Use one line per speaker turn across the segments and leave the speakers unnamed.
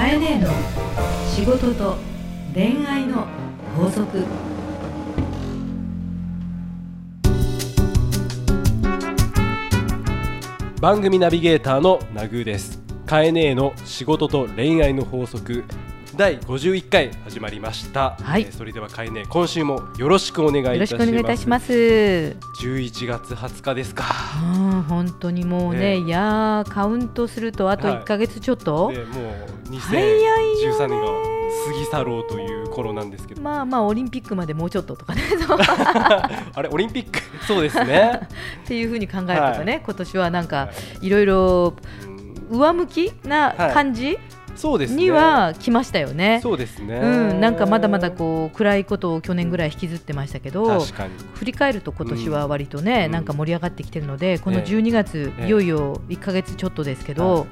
かえねえの仕事と恋愛の法則。
番組ナビゲーターのナグーです。カエネーの仕事と恋愛の法則。第51回始まりました、
はい。
えーそれではカエネー今週もよろしくお願いいた
よろしくお
します
願いいたします。
11月20日ですか。
うん本当にもうね、
ええ
いやーカウントするとあと
はい。
1か月ちょっと、
でもう
早いよ
2013年が過ぎ去ろうという頃なんですけど。
まあまあオリンピックまでもうちょっととかね。
あれオリンピック？そうですね。
っていうふうに考えるとね、
は
今年はなんか
はい。
ろいろ
うん
上向きな感じ？
そうですね。
には来ましたよね。
そうですね。
うん、なんかまだまだこう暗いことを去年ぐらい引きずってましたけど
確かに。
振り返ると今年は割とね、
うん。
なんか盛り上がってきてるのでこの
ええ
12月、
ええ
いよいよ1か月ちょっとですけど、
はい。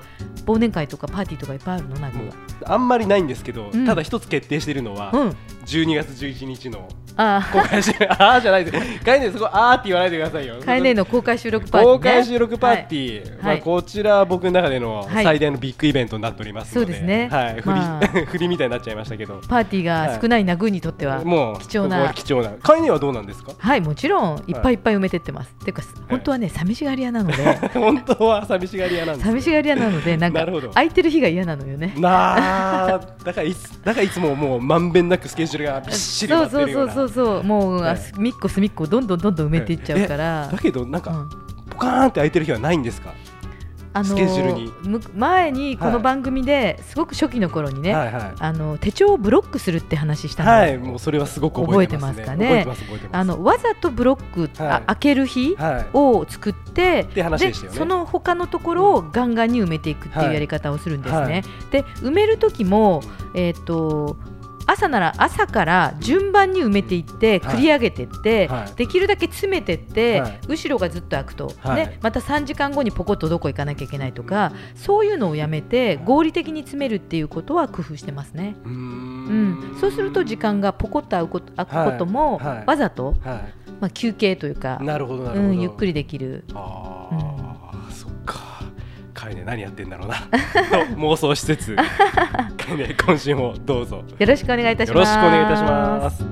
忘年会とかパーティーとかいっぱいあるのなんか
あんまりないんですけど、
うん。
ただ一つ決定しているのは、
うん
12月11日の。
あ
公開収録あーじゃないです。ガイネそこあーって言わないでくださいよ。
あカエネの公開収録パーティー、ね、
公開収録パーティー、まあ、
はい。
こちらは僕の中での
はい。
最大のビッグイベントになっておりますので、
そうですね。
はい、振り、
まあ。
振りみたいになっちゃいましたけど。
パーティーが少ないナグーにとっては、
もう
貴重な。
貴重な。カイネはどうなんですか？
はいもちろんい。っぱいいっぱい埋めてってます、ていうか本当はね寂しがり屋なので。
本当は寂しがり屋なん
寂しがり屋なのでなんか
なるほど。
空いてる日が嫌なのよね。
なあ。だからいつだからいつももうまんべんなくスケジュールがびっしり埋
そうそうそう。うそうそうもう、
はい
隅っこ隅っこどんどんどんどん埋めていっちゃうから、
だけどなんか、
うん。
ポカーンって空いてる日はないんですか、
あの
スケジュールに。
む前にこの番組ですごく初期の頃にね、
はいはい。
あの手帳をブロックするって話したの、
はい、もうそれはすごく覚えてます
かね？
覚えてます、覚えてます。
あのわざとブロック、あ
はい。
開ける日
はい。
を作って、
って話でね。
その他のところをガンガンに埋めていくっていう
はい
やり方をするんですね。
はい。
で埋める時も、えー、と朝なら朝から順番に埋めていって
はい。
繰り上げていって、
はい。
できるだけ詰めていって、
はい。
後ろがずっと開くと、
は
また3時間後にポコッとどこ行かなきゃいけないとかそういうのをやめて合理的に詰めるっていうことは工夫してますね。
う
ん。ん、そうすると時間がポコッと開くこと開くことも、わざと、
は
まあ、休憩というか。うん、ゆっくりできる。
あ。カイネ何やってんだろうな。と妄想しつつ、カイネ今週もどうぞ。
よろしくお願いいたし
よ
ます。
ろしくお願いいたします。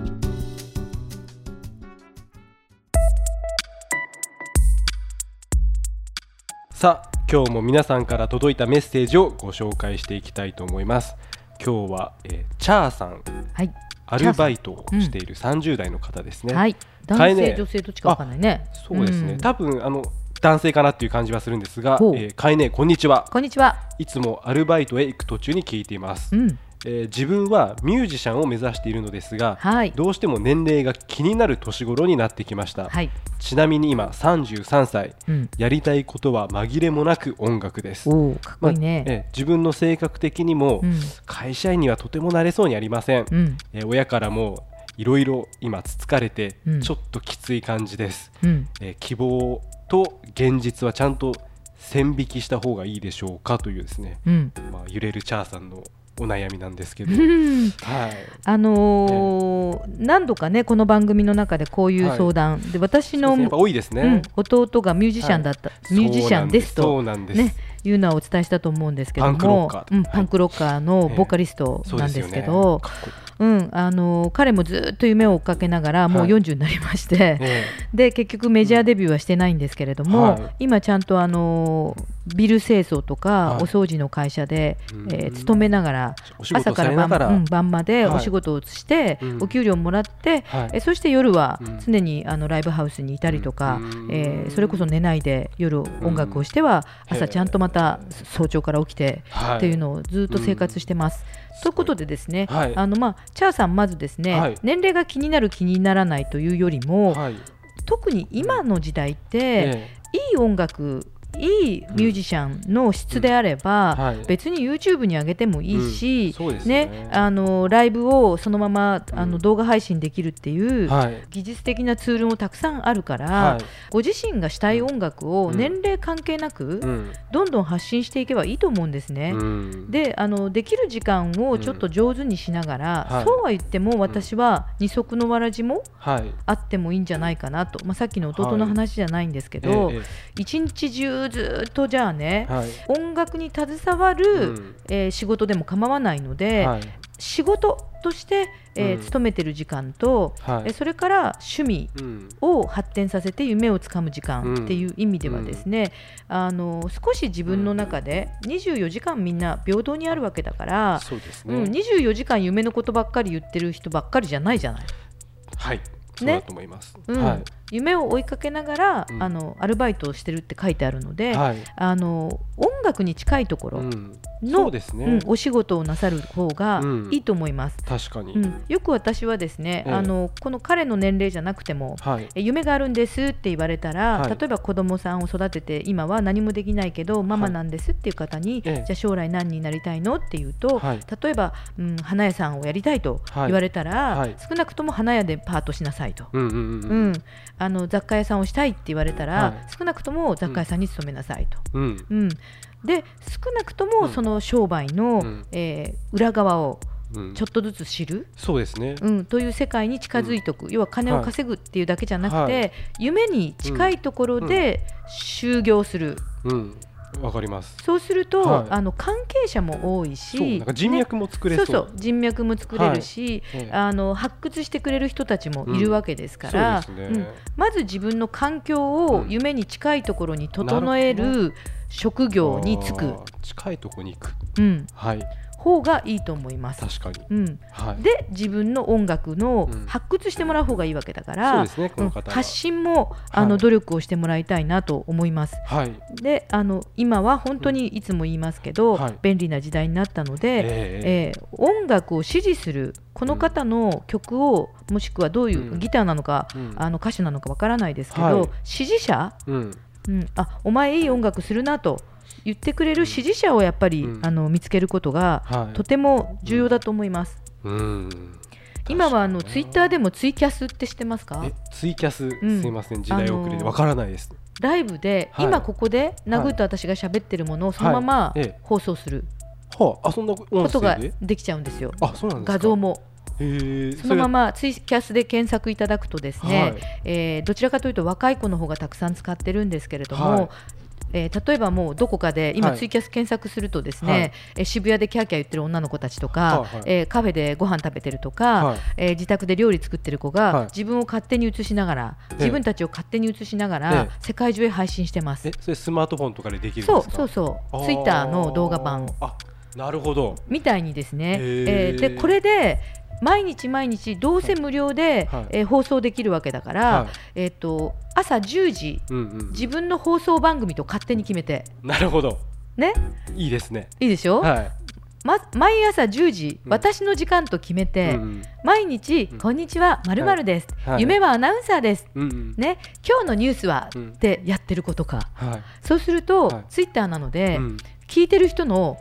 さあ今日も皆さんから届いたメッセージをご紹介していきたいと思います今日は、えー、チャーさん
はい、
アルバイトをしている30代の方ですね、
はい、男
変えね
性、女性どっちかわかんないね。
そうですね、
ん
多分あの男性かなっていう感じはするんですが、えー、かえねこんにちは。
こんにちは。
いつもアルバイトへ行く途中に聞いています、
うん、
えー自分はミュージシャンを目指しているのですが、
はい、
どうしても年齢が気になる年頃になってきました、
はい、
ちなみに今33歳
うん、
やりたいことは紛れもなく音楽です。
かっこいいね。
まあえー自分の性格的にも、
うん、
会社員にはとてもなれそうにありません、
うん、
えー親からもいろいろ今つつかれて
うん。
ちょっときつい感じです、
うん、
えー希望と現実はちゃんと線引きした方がいいでしょうかというですね、
うん。
まあ、揺れるチャーさんのお悩みなんですけど、
う ん
はい、
あのー何度かねこの番組の中でこういう相談、で私の、
そうですね。やっぱ多いですね、
うん、弟がミュージシャンだった、ミュージシャンです
そ
と
うなんです、
ねいうのはお伝えしたと思うんですけども。
パンクロッカーと
うん、パンクロッカーのボーカリストなんですけど、
かっこいい
うん、あの彼もずっと夢を追っかけながらもう
はい
40になりまして、
え
で結局メジャーデビューはしてないんですけれども、
はい。
今ちゃんとあのビル清掃とか、
はい。
お掃除の会社で、
うん。
えー勤めながら朝から晩,、うん、晩まで
はい。
お仕事をして、
うん。
お給料もらって、
はい。
えそして夜は
うん。
常にあのライブハウスにいたりとか、
うん。
えーそれこそ寝ないで夜音楽をしては、
うん。
朝ちゃんとまた早朝から起きて
はい。
っていうのをずっと生活してます。ということでですね、
はい。
あのまあチャーさんまずですね、
はい。
年齢が気になる気にならないというよりも、
はい。
特に今の時代って、
え
いい音楽いいミュージシャンの質であれば、別に YouTube に上げてもいいし、
ね。
ねあのライブをそのままあ
うん。
の動画配信できるっていう、
はい。
技術的なツールもたくさんあるから、
はい。
ご自身がしたい音楽を
うん。
年齢関係なく、
うん。
どんどん発信していけばいいと思うんですね。
うん。
であのできる時間をちょっと上手にしながら、
はい。
そうは言っても私は二足のわらじも
はい。
あってもいいんじゃないかなと、まあ、さっきの弟の話じゃないんですけど、
ええ。
一日中くずっとじゃあね、
はい。
音楽に携わる、
うん。
えー仕事でも構わないので、
はい。
仕事として、えー
うん。
勤めてる時間と、
はい。
えーそれから趣味
うん。
を発展させて夢をつかむ時間っていう意味ではですね、あの少し自分の中で24時間みんな平等にあるわけだから、
そうです
うん、
ね
24時間夢のことばっかり言ってる人ばっかりじゃないじゃない。
はい。そうだと思います。
うん。
はい
夢を追いかけながら、
うん。
あのアルバイトをしてるって書いてあるので、
はい。
あの音楽に近いところ
うん。
の、
そうですね。
うんお仕事をなさる方が
うん。
いいと思います。
確かに。
うん、よく私はですね、
ええ。
あのこの彼の年齢じゃなくても
はい。
え夢があるんですって言われたら、
はい。
例えば子供さんを育てて今は何もできないけどママなんですっていう方に、
ええ。
じゃあ将来何になりたいのって言うと、
はい。
例えば、うん、花屋さんをやりたいと
はい。
言われたら、
はい。
少なくとも花屋でパートしなさいと。
うんうんうん
う
うん
ん、あの雑貨屋さんをしたいって言われたら、
はい。
少なくとも雑貨屋さんに勤めなさいと。
うん。
うん、で少なくと
うん。
もその商売の、
うん。
えー裏側を
うん。
ちょっとずつ知る、
そうですね。
うん、という世界に近づいておく、要は金を稼ぐっていうだけじゃなくて、
はい。
夢に近いところで就業する、
うんわかります。
そうすると、
はい。
あの関係者も多いし
そうなんか人脈も作れ
ねそうそう人脈も作れるし、
ええ。
あの発掘してくれる人たちもいるわけですから、
そうですね。
うん。まず自分の環境を
うん。
夢に近いところに整え
なる
職業に就く。
近いとこに行く。
うん、
はい
方がいいと思います。
確かに。
うん、
はい。
で自分の音楽の
うん。
発掘してもらう方がいいわけだから、発信もあの、
はい
努力をしてもらいたいなと思います。
はい。
であの今は本当にいつも言いますけど、
はい。
便利な時代になったので、
え
えー音楽を支持するこの方の曲を、もしくはどういう、
うん。
ギターなのか、
うん。
あの歌手なのかわからないですけど、
はい。
支持者、
えうん。
うん、あお前いい音楽するなと言ってくれる支持者をやっぱり、
うん。
あの見つけることが、
はい。
とても重要だと思います。
うん。
今はあのツイッターでもツイキャスって知ってますか？
えツイキャス、
ん。
すいません。時代遅れ
あのー
でわからないです。
ライブで、
はい。
今ここでナグと私が喋ってるものをそのまま放送する。
はああそんな音
ことが
声で
できちゃうんですよ。
あそうなんですか。
画像も。そのままツイキャスで検索いただくとですね、
はい。
えーどちらかというと若い子の方がたくさん使ってるんですけれども、
はい
えー例えばもうどこかで今
はい。
ツイキャス検索するとですね、
はい。
えー渋谷でキャーキャー言ってる女の子たちとか、
はいはい。
えーカフェでご飯食べてるとか、
はい。
えー自宅で料理作ってる子が、
はい。
自分を勝手に映しながら、
ええ。
自分たちを勝手に映しながら、
ええ。
世界中へ配信してます。
え。それスマートフォンとかでできるん
そうそうそう。ツイッターの動画版。
あなるほど。
みたいにですね、えーでこれで毎日毎日どうせ無料で、
はい。
えー放送できるわけだから、
はい。
えー、と朝10時
うんうん
自分の放送番組と勝手に決めて。
なるほど。
ね？
いいですね。
いいでしょ、
はい。
ま、毎朝10時、
うん。
私の時間と決めて、
うんうん。
毎日、
うん。
こんにちはまるまるです、
はい。
夢はアナウンサーです、
うんうん。
ね？今日のニュースは、
うん
ってやってることか。
はい。
そうすると、
はい。
ツイッターなので、
うん。
聞いてる人の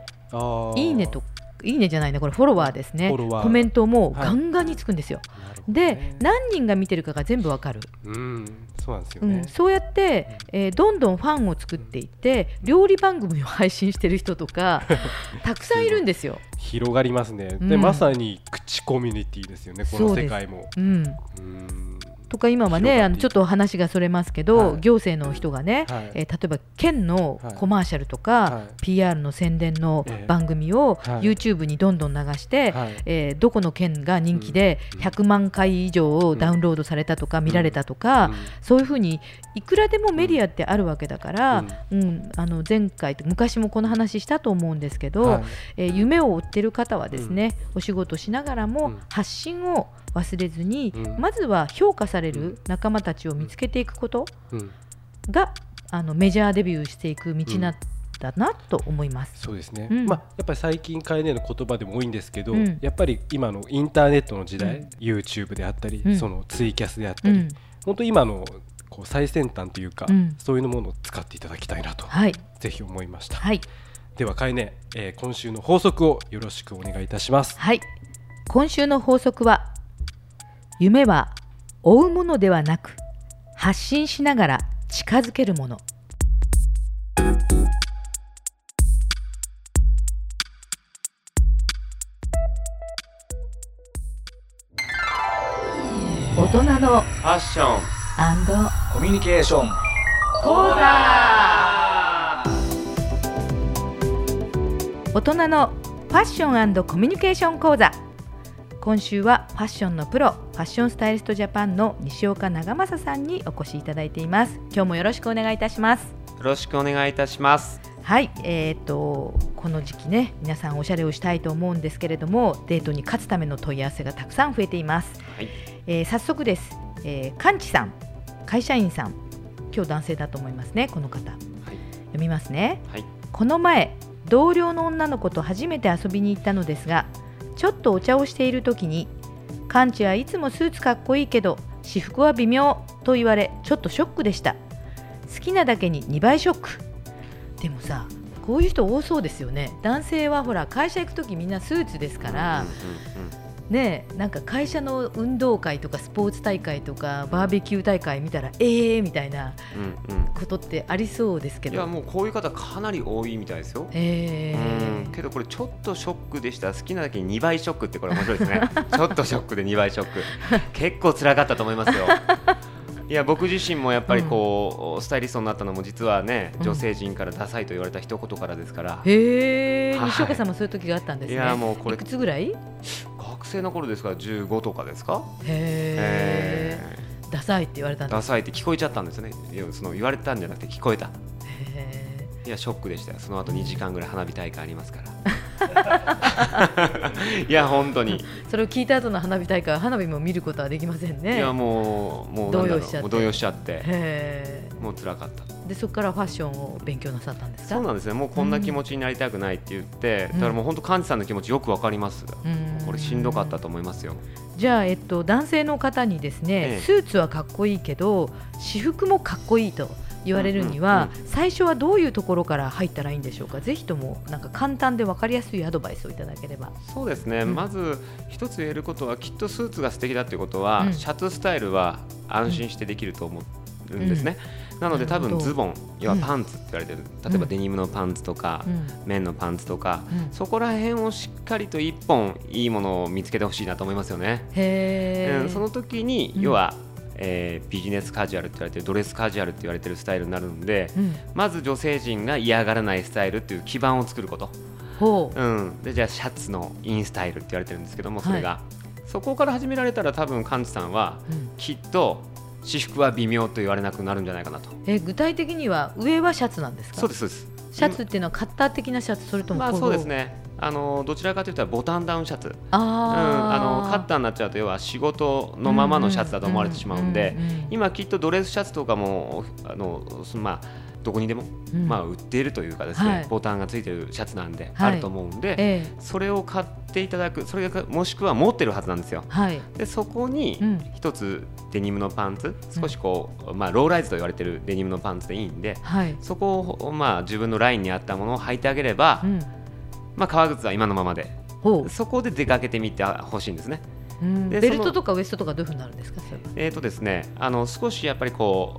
いいねといいねじゃないね。これフォロワーですね。コメントも
はい。
ガンガンにつくんですよ、
なるほど
で
ね
何人が見てるかが全部わかる、
うん。そうなんですよね。
うん、そうやって、えーどんどんファンを作っていって料理番組を配信してる人とか たくさんいるんですよ。
広がりますね。
うん。
でまさに口コミュニティですよね。この世界も。
うん、
うん
とか今はねあのちょっと話がそれますけど、
はい。
行政の人がね、
はい。
えー例えば県の
はい。
コマーシャルとか、
はい。
PR の宣伝の
ええ。
番組を
はい。
YouTube にどんどん流して、
はい。
えーどこの県が人気で
うん。
100万回以上ダウンロードされたとか見られたとか、
うん。
そういうふうにいくらでもメディアってあるわけだから、うん。あの前回と昔もこの話したと思うんですけど、
はい。
えー夢を追ってる方はですね、お仕事しながら
う
も
ん。
発信を忘れずに、
うん。
まずは評価される仲間たちを見つけていくこと
うん。
があのメジャーデビューしていく道なんだなと思います。
そうですね、
うん。
まあ、やっぱり最近カエネの言葉でも多いんですけど、
うん。
やっぱり今のインターネットの時代、
うん。
YouTube であったり、
うん。
そのツイキャスであったり、
うん。
本当今のこう最先端というか、
うん。
そういうものを使っていただきたいなと、
はい、
ぜひ思いました、
はい、
ではカエネ、えー今週の法則をよろしくお願いいたします。
はい。今週の法則は夢は追うものではなく発信しながら近づけるもの。大人の
ファッションコミュニケーション。
講座。大人のファッションコミュニケーション講座。今週はファッションのプロファッションスタイリストジャパンの西岡長政さんにお越しいただいています。今日もよろしくお願いいたします。
よろしくお願いいたします。
はい。えーと、この時期ね皆さんおしゃれをしたいと思うんですけれどもデートに勝つための問い合わせがたくさん増えています、はい、えー、早速です、えー、かんちさん会社員さん今日男性だと思いますねこの方、はい、読みますね、はい、この前同僚の女の子と初めて遊びに行ったのですがちょっとお茶をしている時に「カンチはいつもスーツかっこいいけど私服は微妙」と言われちょっとショックでした。好きなだけに2倍ショック。でもさこういう人多そうですよね。男性はほら会社行く時みんなスーツですから、ねなんか会社の運動会とかスポーツ大会とかバーベキュー大会見たらええー、みたいなことってありそうですけど、
いやもうこういう方かなり多いみたいですよ。えー、けどこれちょっとショックでした。好きなだけに2倍ショックってこれ面白いですね。ちょっとショックで2倍ショック。結構辛かったと思いますよ。いや僕自身もやっぱりこう、うん、スタイリストになったのも実はね女性陣からダサいと言われた一言からですから、
へえ、西岡さんもそういう時があったんですね。い
やもうこれ
いくつぐらい？
学生の頃ですか？ら15とかですか？
へえダサいって言われた
ダサいって聞こえちゃったんですね。いやその言われたんじゃなくて聞こえた。いやショックでしたよ。その後2時間ぐらい花火大会ありますから。いや本当に。
それを聞いた後の花火大会花火も見ることはできませんね。
いやもうもう動揺しちゃって。動揺しちゃって。もう辛かった
でそこからファッションを勉強なさったんですか？
そうなんですね。もうこんな気持ちになりたくないって言って、うん、だからもう本当幹事さんの気持ちよくわかります、うん、これしんどかったと思いますよ。
じゃあ、えっと、男性の方にですね、ええ、スーツはかっこいいけど私服もかっこいいと言われるには、うんうんうん、最初はどういうところから入ったらいいんでしょうか？ぜひともなんか簡単で分かりやすいアドバイスをいただければ。
そうですね、うん、まず一つ言えることはきっとスーツが素敵だということは、うん、シャツスタイルは安心してできると思うんですね、うん、なので多分ズボン要はパンツって言われてる、例えばデニムのパンツとか、綿のパンツとか、そこら辺をしっかりと一本いいものを見つけてほしいなと思いますよね。へその時に要はえー、ビジネスカジュアルって言われてるドレスカジュアルって言われてるスタイルになるので、うん、まず女性陣が嫌がらないスタイルっていう基盤を作ること。ほう、うん、でじゃあシャツのインスタイルって言われてるんですけどもそれが、はい、そこから始められたら多分幹事さんは、きっと私服は微妙と言われなくなるんじゃないかなと。
え具体的には上はシャツなんですか？
そうですそうです。
シャツっていうのはカッター的なシャツそれともま
あそうですね。あのどちらかというとボタンダウンシャツ。あ、うん、あのカッターになっちゃうと要は仕事のままのシャツだと思われてしまうんで。今きっとドレスシャツとかもあのまあどこにでも、うん、まあ、売っているというかですね、はい、ボタンがついてるシャツなんで、あると思うんで、ええ、それを買っていただくそれがもしくは持ってるはずなんですよ。はい、でそこに一つデニムのパンツ、少しこう、まあ、ローライズと言われてるデニムのパンツでいいんで、はい、そこを、まあ、自分のラインに合ったものを履いてあげれば、うん。まあ、革靴は今のままでそこで出かけてみてほしいんですね。
ベルトとかウエストとかどういうふうになるんですか？
えーとですね、あの少しやっぱりこ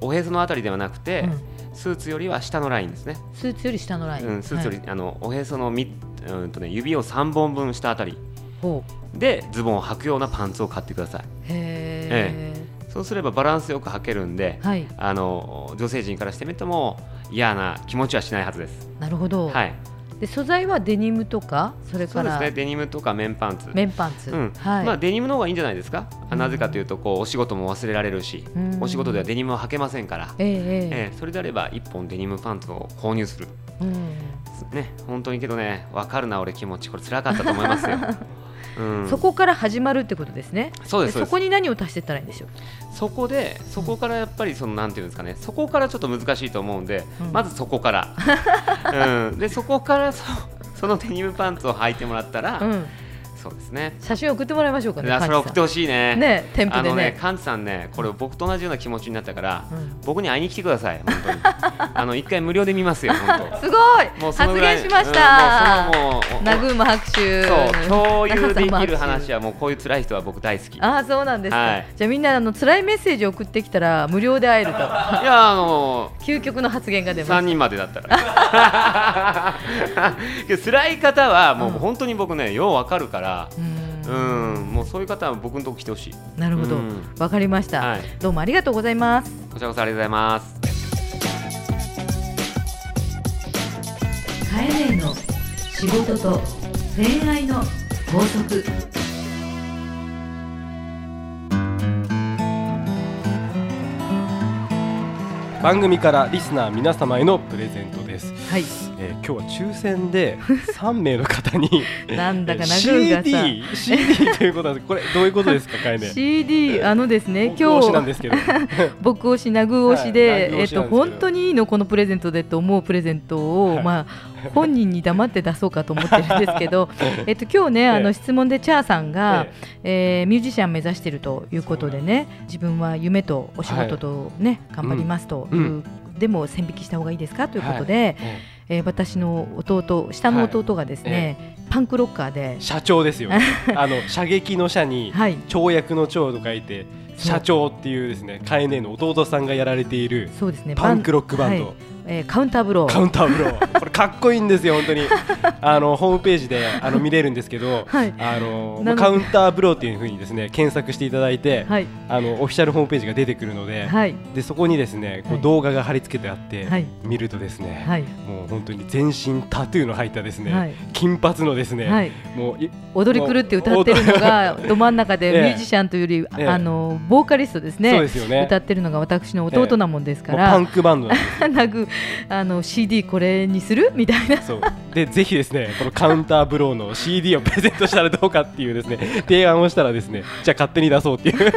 うおへそのあたりではなくて、うん、スーツよりは下のラインですね。
スーツより下のライン、う
ん、スーツより、はい、あのおへそのみ、うんとね、指を3本分下あたり。でズボンを履くようなパンツを買ってください。へえ。そうすればバランスよく履けるんで、はい、あの女性陣からしてみても嫌な気持ちはしないはずです。
なるほど、はいで素材はデニムとかそれから
そうですね。デニムとか綿パンツ。
綿パンツ、うん。
はい、まあデニムの方がいいんじゃないですか、うん、なぜかというとこうお仕事も忘れられるし、うん、お仕事ではデニムは履けませんから、えー、えー、それであれば1本デニムパンツを購入する、うん、ね本当にけどね分かるな俺気持ち。これ辛かったと思いますよ
そこから始まるってことですね。
そうです
そこに何を足していったらいいんでしょう？
そこでそこからやっぱりそのなんていうんですかね、そこからちょっと難しいと思うんで、うん、まずそこから、うん、でそこからそそのデニムパンツを履いてもらったら、うんそうですね。
写真送ってもらいましょうかね。
それ送ってほしいね。
ね、店舗でね。
ね、カンさんね、これ僕と同じような気持ちになったから、うん、僕に会いに来てください。本当に。あの一回無料で見ますよ。本
当。すごい。もう発言しました。うん、もうナグーム拍手。
そう、共有できる話はもうこういう辛い人は僕大好き。
あ、そうなんですか。はい、じゃあみんなあの辛いメッセージを送ってきたら無料で会えると。い
やあの
究極の発言が出ます。
三人までだったら。辛い方はもう本当に僕ね、ようわかるから。うん。うんもうそういう方は僕のとこ来てほし
い。なるほど。わ、うん、かりました、はい、どうもありがとうございます。
こちらこそありがとうございます。
カエネの仕事と恋愛の法則。
番組からリスナー皆様へのプレゼントです、
はい。
えー今日は抽選で 3名の方に
なんだか
CD, CD ということなんですこれどういうことですかかえね
CD あのですね今日 僕推しナグ推しで、
はい
えっと本当にいいのこのプレゼントでと思うプレゼントを、
はい。
まあ本人に黙って出そうかと思ってるんですけど えっと今日ねあ
え。え
の質問でチャーさんが、
え
え。ーミュージシャン目指しているということでね自分は夢とお仕事とね、頑張りますという、
うん。
でも線引きした方がいいですかということで、
え
えー私の弟下の弟がですね、パンクロッカーで、
社長ですよ。あの射撃の社に
はい。
跳躍の長と書いて
そう。
社長っていうですねカエネの弟さんがやられている
そうですね。
パンクロックバンド、
はい。えーカウンターブロー。
カウンターブロー。これかっこいいんですよ本当に。あのホームページであの見れるんですけど、
はい。
あのカウンターブローっていうふうにですね検索していただいて、
はい。
あのオフィシャルホームページが出てくるので、
はい。
でそこにですねこ
はい。
う動画が貼り付けてあって、
はい。
見るとですね、
はい。
もう本当に全身タトゥーの入ったですね、
はい。
金髪のですね、
はい。
もうい
踊り狂って歌ってるのが ど真ん中で
ええ。
ミュージシャンというより、
ええ。
あのボーカリストです
そう
ね
ですよね。
歌ってるのが私の弟なもんですから、
もうパンクバンドなんです
あの CD これにする？みたいな。
そうでぜひですねこのカウンターブローの CD を プレゼントしたらどうかっていうですね提案をしたらですねじゃあ勝手に出そうっていう。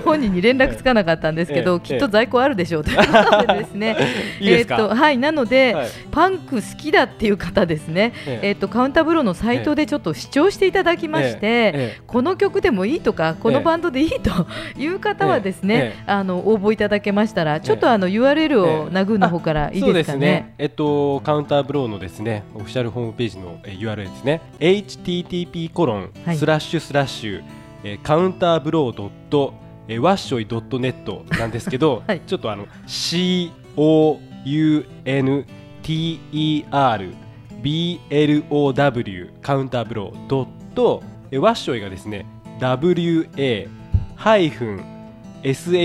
本人に連絡つかなかったんですけど、
ええ
きっと在庫あるでしょうということでですね。
いいですか、
えーっとはいなので、
はい。
パンク好きだっていう方ですね、
ええ。
えーっとカウンターブローのサイトでちょっと視聴していただきまして、
ええ。
この曲でもいいとかこのバンドでいいという方はですね、
ええ。
あの応募いただけましたらちょっとあの URL をナグーの方からいいですかね？
えっとカウンターブローのですねオフィシャルホームページのえー URL ですね。http コロン
はい
スラッシュスラッシュえーカウンターブロードットえーワッショイドットネットなんですけど、
はい。
ちょっとあの C O U N T E R B L O W カウンターブロードットえーワッショイがですね W A ハイフン S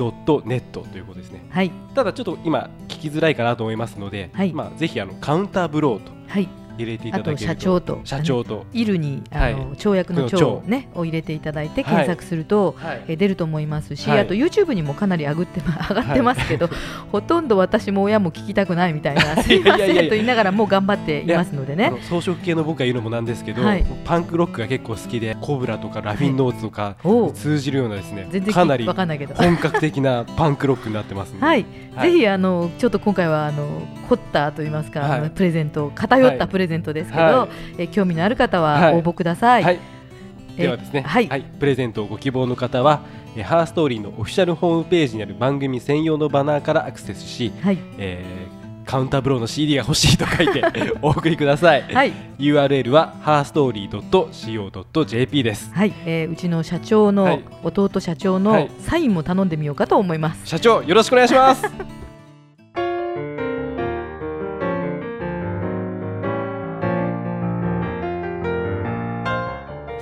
ドットネットということですね。
はい。
ただちょっと今聞きづらいかなと思いますので、
はい。
まあぜひあのカウンターブローと
はい
入れていた
あと
だけると。
社長と。
社長と、
イルにあの、
はい。
跳躍の長
長
ねを入れていただいて
はい。
検索すると、
はい。
え出ると思いますし、
はい。
あと YouTube にもかなり上がって ま上がってますけど、ほとんど私も親も聞きたくないみたいな すいませんと言いながらもう頑張っていますのでね。
装飾系の僕が言うのもなんですけど、
はい。
パンクロックが結構好きでコブラとかラフィンノーツとか通じるようなですね、
全然
かなり
わかんないけど。
本格的な パンクロックになってます
はい、
はい。
ぜひあのちょっと今回はあの凝ったと言いますか、プレゼント偏った
はい。
プレゼントですけど、
は
え興味のある方
は
はい応募ください。
はい
え
ではですね、
はい
プレゼントをご希望の方はえーハーストーリーのオフィシャルホームページにある番組専用のバナーからアクセスし、
はい、
えーカウンターブローの CD が欲しいと書いて お送りください。
はい、
URL は herstory.co.jp です。
はい、えーうちの社長
は
の
い
弟社長の
はい
サインも頼んでみようかと思います。
社長よろしくお願いします。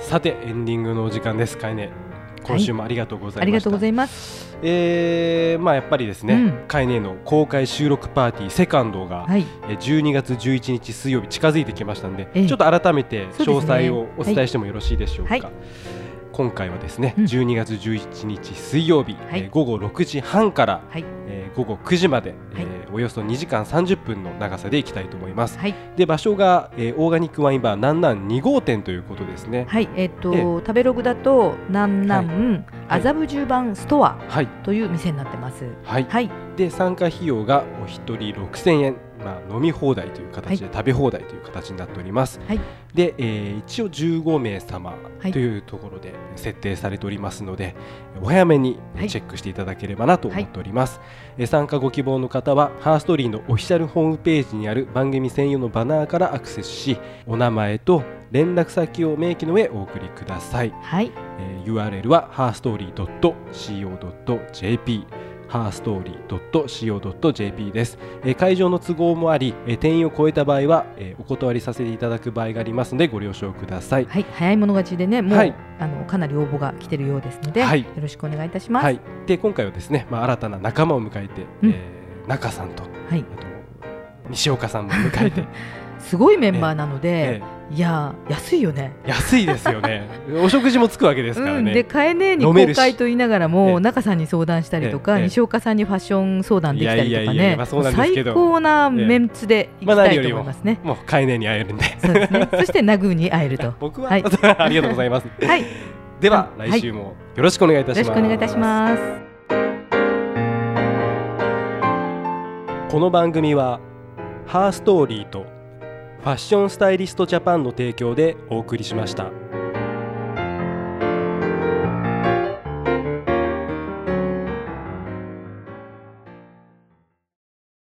さてエンディングのお時間です。かえね今週もありがとうございました。
ありがとうございます。
えーまあやっぱりですね、
うん。
カイネの公開収録パーティーセカンドが、
はい、
えー12月11日水曜日近づいてきましたので、
ええ。
ちょっと改めて詳細をお伝えしてもよろしいでしょうか。
はい。
今回はですね、
うん。
12月11日水曜日、
はい。
えー午後6時半から、
はい、
えー午後9時まで、えーおよそ2時間30分の長さでいきたいと思います。
はい、
で場所が、えーオーガニックワインバーなんなん2号店ということですね。
はい、えっ、と、
ええ。
食べログだとなんなん
はい。
麻布十番ストア
はい、
という店になってます。
はい、
はい、
で参加費用がお一人6000円、まあ、飲み放題という形で食べ放題という形になっております、
はい。
で、えー一応15名様
はい。
というところで設定されておりますので、お早めに
はい。
チェックしていただければなと思っております、えー参加ご希望の方はハーストーリーのオフィシャルホームページにある番組専用のバナーからアクセスしお名前と連絡先を明記の上お送りください。
はい、
えー URL は herstory.co.jp herstory.co.jp です、えー会場の都合もあり、えー定員を超えた場合は、えーお断りさせていただく場合がありますのでご了承ください。
はい、早い者勝ちでね、もう、
はい。
あのかなり応募が来てるようですので、
はい。
よろしくお願いいたします。
はい、で今回はですね、まあ、新たな仲間を迎えて、
うん。
えー中さんと
はい、
あと西岡さんも迎えて。
すごいメンバーなので、
え
いや安いよね。
安いですよね。お食事もつくわけですから
うん、
ね、
で買えねえに公開と言いながら
え
も
え
中さんに相談したりとか、
ええ。
西岡さんにファッション相談できたりとか
いやいやい
ね最高なメンツで行きたいと思いますね。
もうカエネに会えるんで。
そうですね。そしてナグーに会えると。よ
僕は、
はい。
ありがとうございます。
はい。
では、
はい。
来週もよろしくお願いいたします。
ろしくお願いいたします。
この番組はハーストーリーとファッションスタイリストジャパンの提供でお送りしました。